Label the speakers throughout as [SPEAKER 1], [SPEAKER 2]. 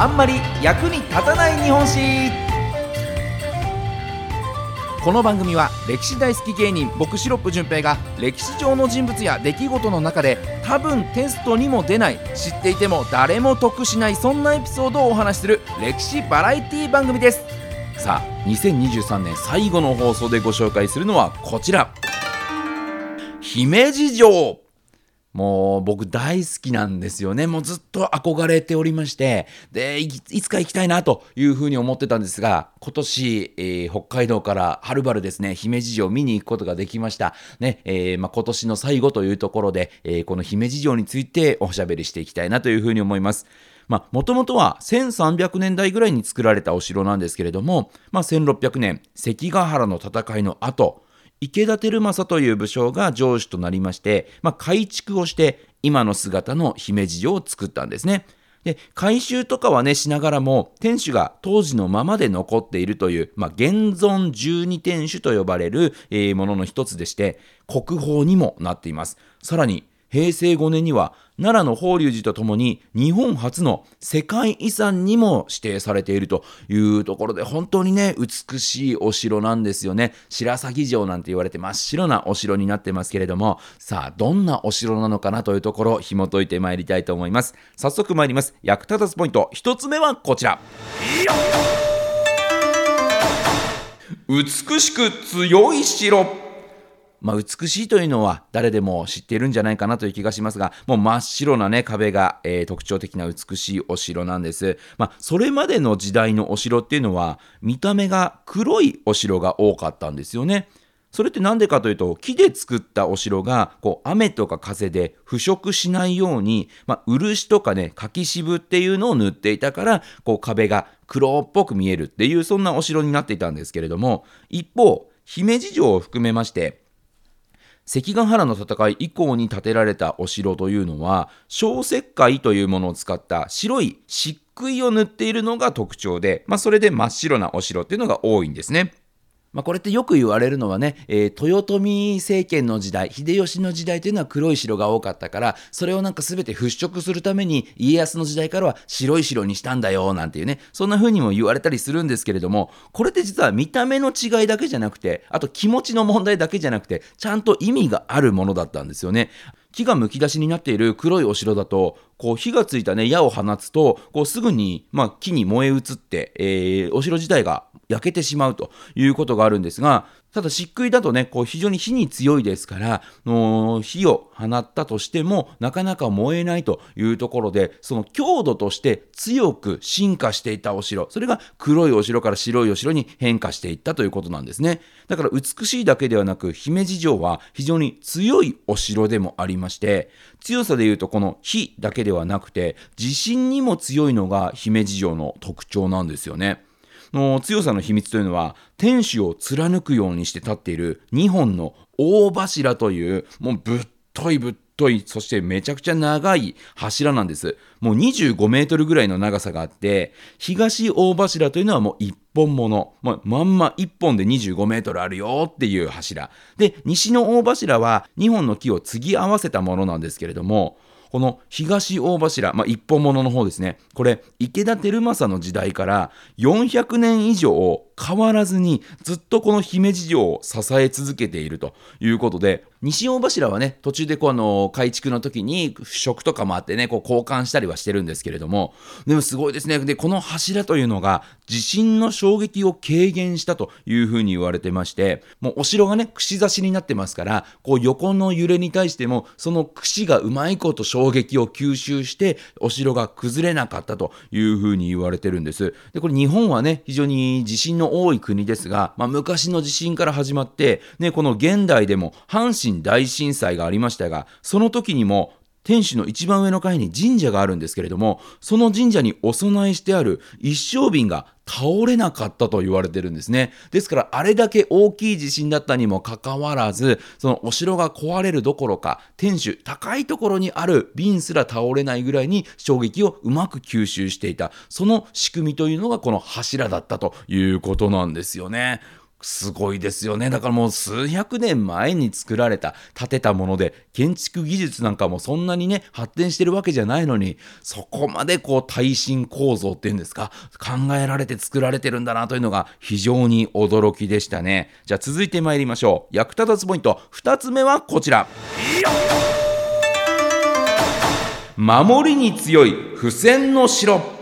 [SPEAKER 1] あんまり役に立たない日本史。この番組は歴史大好き芸人僕シロップ純平が歴史上の人物や出来事の中で多分テストにも出ない知っていても誰も得しないそんなエピソードをお話しする歴史バラエティ番組です。さあ2023年最後の放送でご紹介するのはこちら。姫路城。もう僕大好きなんですよね。もうずっと憧れておりまして、で、いつか行きたいなというふうに思ってたんですが、今年、えー、北海道からはるばるですね、姫路城を見に行くことができました。ね、えー、まあ、今年の最後というところで、えー、この姫路城についておしゃべりしていきたいなというふうに思います。まあ、もともとは1300年代ぐらいに作られたお城なんですけれども、まあ、1600年、関ヶ原の戦いの後、池田輝政という武将が城主となりまして、まあ、改築をして今の姿の姫路城を作ったんですね。で改修とかはねしながらも天守が当時のままで残っているという、まあ、現存十二天守と呼ばれる、えー、ものの一つでして国宝にもなっていますさらに平成5年には奈良の法隆寺とともに日本初の世界遺産にも指定されているというところで本当にね美しいお城なんですよね。白鷺城なんて言われて真っ白なお城になってますけれども。さあどんなお城なのかなというところを紐解いてまいりたいと思います。早速参ります。役立たずポイント1つ目はこちら。美しく強い城。まあ、美しいというのは誰でも知っているんじゃないかなという気がしますが、もう真っ白なね、壁が、えー、特徴的な美しいお城なんです。まあ、それまでの時代のお城っていうのは、見た目が黒いお城が多かったんですよね。それって何でかというと、木で作ったお城が、こう、雨とか風で腐食しないように、まあ、漆とかね、柿渋っていうのを塗っていたから、こう、壁が黒っぽく見えるっていう、そんなお城になっていたんですけれども、一方、姫路城を含めまして、関ヶ原の戦い以降に建てられたお城というのは小石灰というものを使った白い漆喰を塗っているのが特徴で、まあ、それで真っ白なお城っていうのが多いんですね。まあ、これってよく言われるのはね、えー、豊臣政権の時代、秀吉の時代というのは黒い城が多かったから、それをなんか全て払拭するために、家康の時代からは白い城にしたんだよ、なんていうね、そんな風にも言われたりするんですけれども、これって実は見た目の違いだけじゃなくて、あと気持ちの問題だけじゃなくて、ちゃんと意味があるものだったんですよね。木がむき出しになっている黒いお城だと、こう火がついたね、矢を放つと、こうすぐに、まあ、木に燃え移って、えー、お城自体が焼けてしまうということがあるんですが、ただ漆喰だとね、こう非常に火に強いですから、の火を放ったとしても、なかなか燃えないというところで、その強度として強く進化していたお城、それが黒いお城から白いお城に変化していったということなんですね。だから美しいだけではなく、姫路城は非常に強いお城でもありまして、強さでいうとこの火だけではなくて、地震にも強いのが姫路城の特徴なんですよね。の強さの秘密というのは天守を貫くようにして立っている2本の大柱というもうぶっといぶっといそしてめちゃくちゃ長い柱なんです。もう25メートルぐらいの長さがあって東大柱というのはもう一本物、ま、まんま1本で25メートルあるよっていう柱。で西の大柱は2本の木を継ぎ合わせたものなんですけれどもこの東大柱、まあ、一本物の方ですね。これ、池田輝政の時代から400年以上変わらずにずっとこの姫路城を支え続けているということで、西大柱はね、途中でこうあの、改築の時に腐食とかもあってね、こう交換したりはしてるんですけれども、でもすごいですね。で、この柱というのが地震の衝撃を軽減したというふうに言われてまして、もうお城がね、串刺しになってますから、こう横の揺れに対しても、その串がうまいこと衝撃を吸収して、お城が崩れなかったというふうに言われてるんです。で、これ日本はね、非常に地震の多い国ですが、まあ、昔の地震から始まって、ね、この現代でも阪神大震災がありましたが、その時にも天守の一番上の階に神社があるんですけれども、その神社にお供えしてある一升瓶が倒れなかったと言われてるんですね。ですから、あれだけ大きい地震だったにもかかわらず、そのお城が壊れるどころか、天守、高いところにある瓶すら倒れないぐらいに衝撃をうまく吸収していた。その仕組みというのがこの柱だったということなんですよね。すごいですよね。だからもう数百年前に作られた、建てたもので、建築技術なんかもそんなにね、発展してるわけじゃないのに、そこまでこう耐震構造っていうんですか、考えられて作られてるんだなというのが非常に驚きでしたね。じゃあ続いて参りましょう。役立たずポイント、2つ目はこちら。守りに強い付箋の城。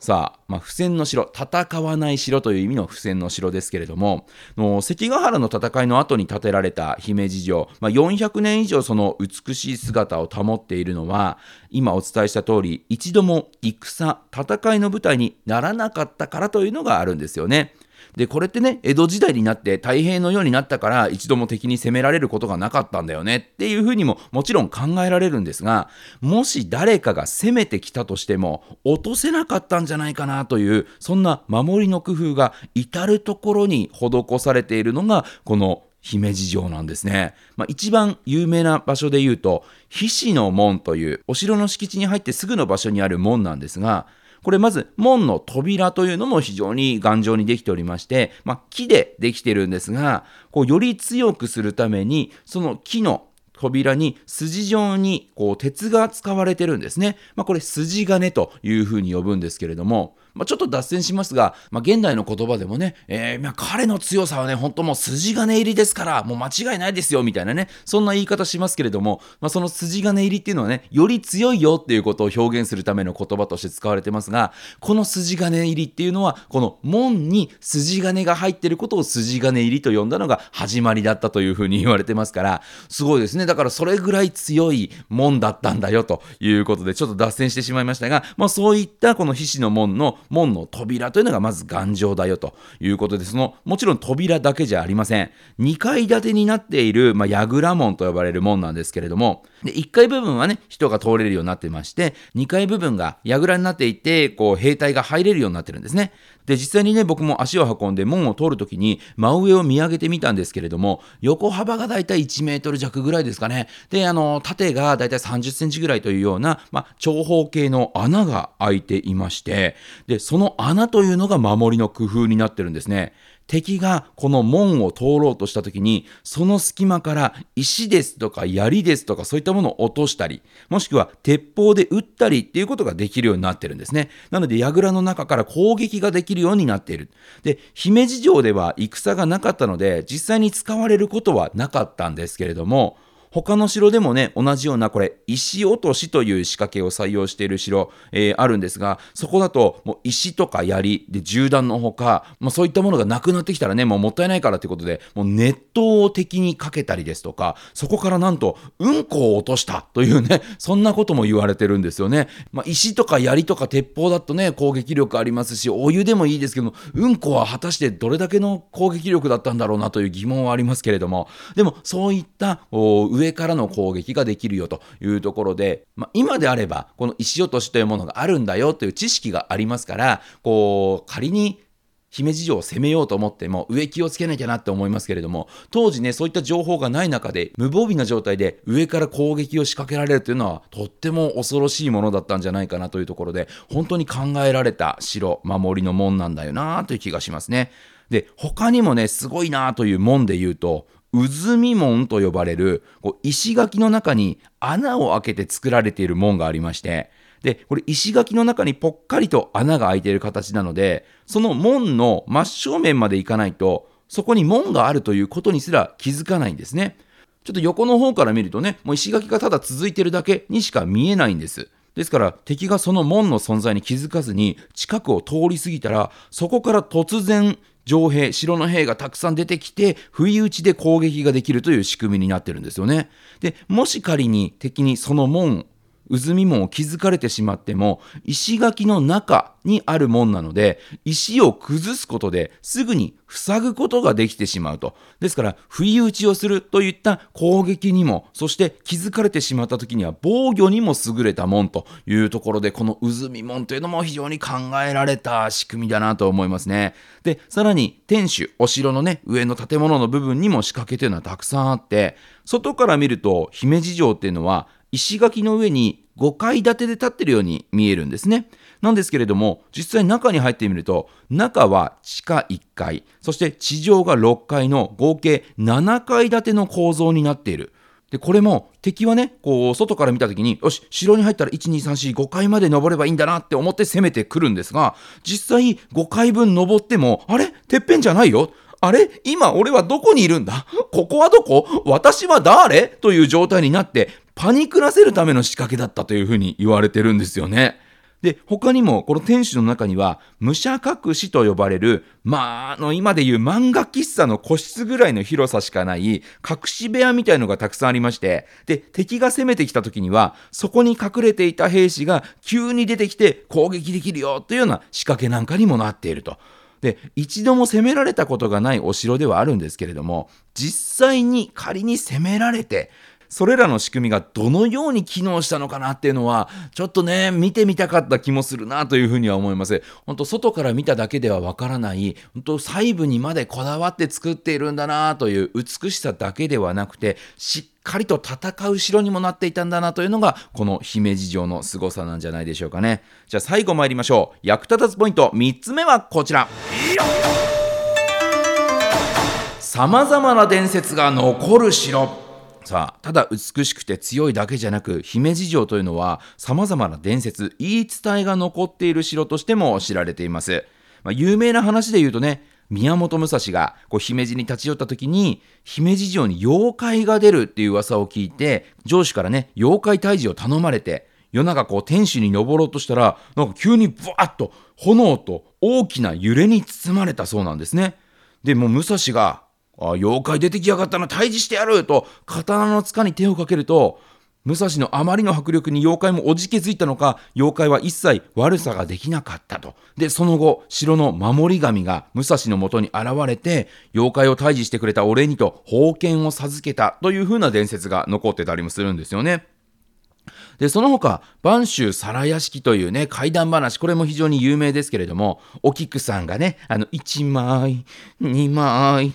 [SPEAKER 1] さあ、まあ、不戦の城、戦わない城という意味の付箋の城ですけれども、の関ヶ原の戦いの後に建てられた姫路城、まあ、400年以上その美しい姿を保っているのは、今お伝えした通り、一度も戦、戦いの舞台にならなかったからというのがあるんですよね。で、これってね、江戸時代になって太平のようになったから一度も敵に攻められることがなかったんだよねっていうふうにももちろん考えられるんですが、もし誰かが攻めてきたとしても落とせなかったんじゃないかなという、そんな守りの工夫が至るところに施されているのが、この姫路城なんですね。まあ、一番有名な場所で言うと、菱の門というお城の敷地に入ってすぐの場所にある門なんですが、これまず門の扉というのも非常に頑丈にできておりまして、まあ、木でできてるんですが、こうより強くするために、その木の扉に筋状にこう鉄が使われてるんですね。まあ、これ筋金というふうに呼ぶんですけれども、まあ、ちょっと脱線しますが、まあ、現代の言葉でもね、えー、まあ、彼の強さはね、本当もう筋金入りですから、もう間違いないですよ、みたいなね、そんな言い方しますけれども、まあ、その筋金入りっていうのはね、より強いよっていうことを表現するための言葉として使われてますが、この筋金入りっていうのは、この門に筋金が入ってることを筋金入りと呼んだのが始まりだったというふうに言われてますから、すごいですね。だからそれぐらい強い門だったんだよということで、ちょっと脱線してしまいましたが、まあ、そういったこの菱子の門の門の扉というのがまず頑丈だよということで、その、もちろん扉だけじゃありません。2階建てになっている、まあ、櫓門と呼ばれる門なんですけれども、で、1階部分はね、人が通れるようになってまして、2階部分が櫓になっていて、こう、兵隊が入れるようになってるんですね。で、実際にね、僕も足を運んで門を通るときに、真上を見上げてみたんですけれども、横幅がだいたい1メートル弱ぐらいですかね。で、あの、縦がだいたい30センチぐらいというような、まあ、長方形の穴が開いていまして、で、その穴というのが守りの工夫になってるんですね。敵がこの門を通ろうとした時に、その隙間から石ですとか槍ですとかそういったものを落としたり、もしくは鉄砲で撃ったりっていうことができるようになってるんですね。なので、櫓の中から攻撃ができるようになっている。で、姫路城では戦がなかったので、実際に使われることはなかったんですけれども、他の城でもね、同じようなこれ、石落としという仕掛けを採用している城、えー、あるんですが、そこだともう石とか槍で銃弾のほか、まあ、そういったものがなくなってきたらね、もうもったいないからということで、もう熱湯を敵にかけたりですとか、そこからなんと、うんこを落としたというね、そんなことも言われてるんですよね。まあ、石とか槍とか鉄砲だとね、攻撃力ありますし、お湯でもいいですけども、うんこは果たしてどれだけの攻撃力だったんだろうなという疑問はありますけれども、でもそういった上からの攻撃ができるよというところで、まあ、今であればこの石落としというものがあるんだよという知識がありますからこう仮に姫路城を攻めようと思っても上気をつけなきゃなって思いますけれども当時ねそういった情報がない中で無防備な状態で上から攻撃を仕掛けられるというのはとっても恐ろしいものだったんじゃないかなというところで本当に考えられた城守りの門なんだよなという気がしますね。で他にもねすごいなという門で言うと渦見門と呼ばれるこう石垣の中に穴を開けて作られている門がありましてでこれ石垣の中にぽっかりと穴が開いている形なのでその門の真正面まで行かないとそこに門があるということにすら気づかないんですね。ちょっと横の方から見るとねもう石垣がただ続いてるだけにしか見えないんです。ですから敵がその門の存在に気づかずに近くを通り過ぎたらそこから突然城兵、城の兵がたくさん出てきて、不意打ちで攻撃ができるという仕組みになってるんですよね。で、もし仮に敵にその門渦見門を築かれてしまっても石垣の中にあるもんなので石を崩すことですぐに塞ぐことができてしまうと。ですから不意打ちをするといった攻撃にもそして築かれてしまった時には防御にも優れた門というところでこの渦見門というのも非常に考えられた仕組みだなと思いますね。でさらに天守お城のね上の建物の部分にも仕掛けというのはたくさんあって外から見ると姫路城っていうのは石垣の上に5階建てで建ってるように見えるんですね。なんですけれども、実際中に入ってみると、中は地下1階、そして地上が6階の合計7階建ての構造になっている。で、これも敵はね、こう、外から見た時に、よし、城に入ったら1、2、3、4、5階まで登ればいいんだなって思って攻めてくるんですが、実際5階分登っても、あれ？てっぺんじゃないよあれ？今俺はどこにいるんだ？ここはどこ？私は誰？という状態になってパニクらせるための仕掛けだったというふうに言われてるんですよね。で、他にも、この天守の中には、武者隠しと呼ばれる、まあ、あの、今でいう漫画喫茶の個室ぐらいの広さしかない、隠し部屋みたいのがたくさんありまして、で、敵が攻めてきた時には、そこに隠れていた兵士が急に出てきて攻撃できるよというような仕掛けなんかにもなっていると。で、一度も攻められたことがないお城ではあるんですけれども、実際に仮に攻められて、それらの仕組みがどのように機能したのかなっていうのは、ちょっとね、見てみたかった気もするなというふうには思います。本当外から見ただけではわからない、本当細部にまでこだわって作っているんだなという美しさだけではなくて、しっかりと戦う城にもなっていたんだなというのが、この姫路城の凄さなんじゃないでしょうかね。じゃあ最後参りましょう。役立たずポイント3つ目はこちら。様々な伝説が残る城。さあただ美しくて強いだけじゃなく姫路城というのは様々な伝説言い伝えが残っている城としても知られています、まあ、有名な話で言うとね宮本武蔵がこう姫路に立ち寄った時に姫路城に妖怪が出るっていう噂を聞いて上司からね妖怪退治を頼まれて夜中こう天守に登ろうとしたらなんか急にブワッと炎と大きな揺れに包まれたそうなんですね。でも武蔵があ妖怪出てきやがったな退治してやると刀の塚に手をかけると武蔵のあまりの迫力に妖怪もおじけづいたのか妖怪は一切悪さができなかったとでその後城の守り神が武蔵のもとに現れて妖怪を退治してくれたお礼にと宝剣を授けたというふうな伝説が残ってたりもするんですよね。で、その他、播州皿屋敷というね、怪談話、これも非常に有名ですけれども、お菊さんがね、あの、1枚、2枚、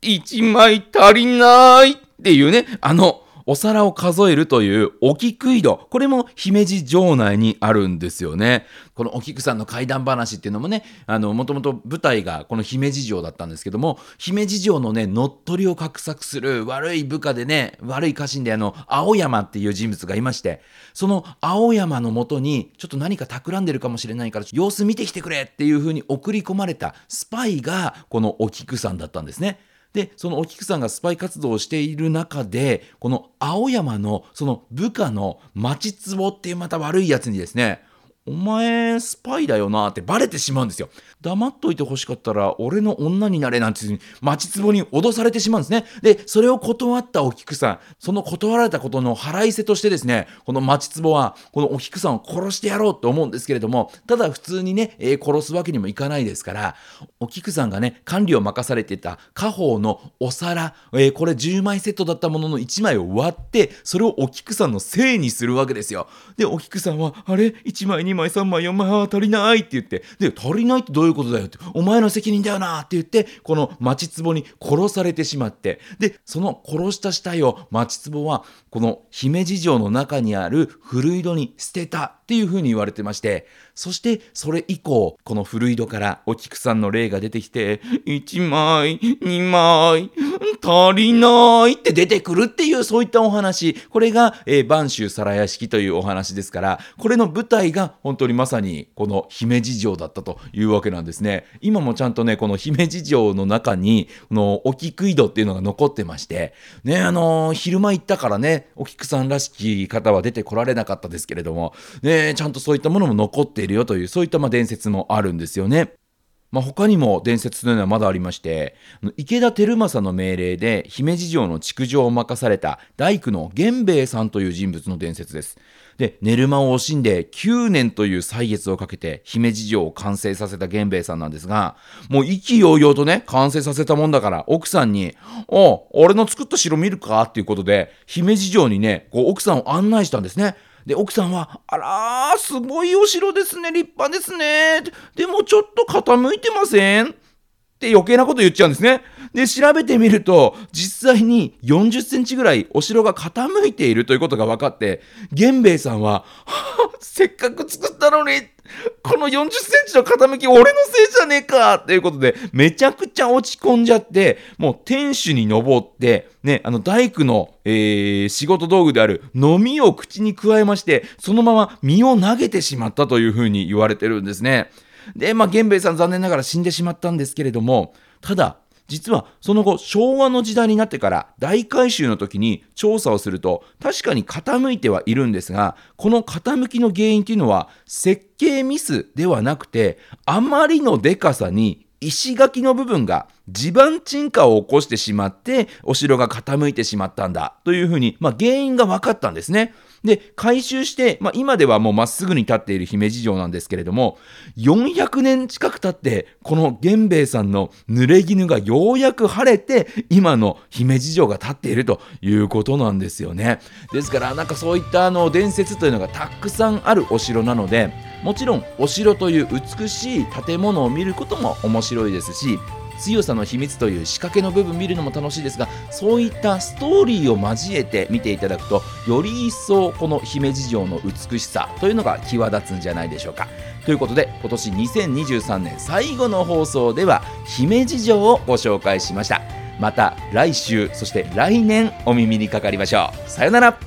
[SPEAKER 1] 一枚足りないっていうね、あの、お皿を数えるというお菊井戸。これも姫路城内にあるんですよね。このお菊さんの怪談話っていうのもね、あの、もともと舞台がこの姫路城だったんですけども、姫路城のね、乗っ取りを画策する悪い部下でね、悪い家臣であの、青山っていう人物がいまして、その青山のもとに、ちょっと何か企んでるかもしれないから、様子見てきてくれっていう風に送り込まれたスパイが、このお菊さんだったんですね。でそのお菊さんがスパイ活動をしている中でこの青山のその部下の町壺っていうまた悪いやつにですねお前スパイだよなってバレてしまうんですよ。黙っといて欲しかったら俺の女になれなんて町壺に脅されてしまうんですね。で、それを断ったお菊さん、その断られたことの腹いせとしてですね、この町壺はこのお菊さんを殺してやろうと思うんですけれども、ただ普通にね、えー、殺すわけにもいかないですから、お菊さんがね、管理を任されてた家宝のお皿、えー、これ10枚セットだったものの1枚を割って、それをお菊さんのせいにするわけですよ。で、お菊さんは、あれ ?1 枚2枚3枚4枚は足りないって言ってで足りないってどういうことだよってお前の責任だよなって言ってこの町壺に殺されてしまって。でその殺した死体を町壺はこの姫路城の中にある古井戸に捨てたっていうふうに言われてまして。そしてそれ以降この古井戸からお菊さんの霊が出てきて1枚2枚足りないって出てくるっていうそういったお話。これが、えー、播州皿屋敷というお話ですからこれの舞台が本当にまさにこの姫路城だったというわけなんですね。今もちゃんとねこの姫路城の中にこのお菊井戸っていうのが残ってましてねあのー、昼間行ったからねお菊さんらしき方は出てこられなかったですけれどもねちゃんとそういったものも残っているよというそういったま伝説もあるんですよね。まあ、他にも伝説というのはまだありまして池田輝政の命令で姫路城の築城を任された大工の源兵衛さんという人物の伝説ですで寝る間を惜しんで9年という歳月をかけて姫路城を完成させた源兵衛さんなんですがもう意気揚々とね完成させたもんだから奥さんに「お俺の作った城見るか?」っていうことで姫路城にねこう奥さんを案内したんですねで、奥さんは、あらー、すごいお城ですね、立派ですね。でもちょっと傾いてません？って余計なこと言っちゃうんですね。で、調べてみると、実際に40センチぐらいお城が傾いているということが分かって、源兵衛さんは、はあ、せっかく作ったのに、この40センチの傾き俺のせいじゃねえかということで、めちゃくちゃ落ち込んじゃって、もう天守に登って、ね、あの大工の、えー、仕事道具である飲みを口に加えまして、そのまま身を投げてしまったというふうに言われてるんですね。で、まあ、源兵衛さん残念ながら死んでしまったんですけれども、ただ、実はその後昭和の時代になってから大改修の時に調査をすると確かに傾いてはいるんですがこの傾きの原因というのは設計ミスではなくてあまりのでかさに石垣の部分が地盤沈下を起こしてしまってお城が傾いてしまったんだというふうに、まあ、原因が分かったんですね。で、改修して、まあ、今ではもうまっすぐに立っている姫路城なんですけれども、400年近く経って、この源兵衛さんの濡れ衣がようやく晴れて、今の姫路城が立っているということなんですよね。ですから、なんかそういったあの伝説というのがたくさんあるお城なので、もちろんお城という美しい建物を見ることも面白いですし、強さの秘密という仕掛けの部分見るのも楽しいですがそういったストーリーを交えて見ていただくとより一層この姫路城の美しさというのが際立つんじゃないでしょうか。ということで今年2023年最後の放送では姫路城をご紹介しました。また来週そして来年お耳にかかりましょう。さよなら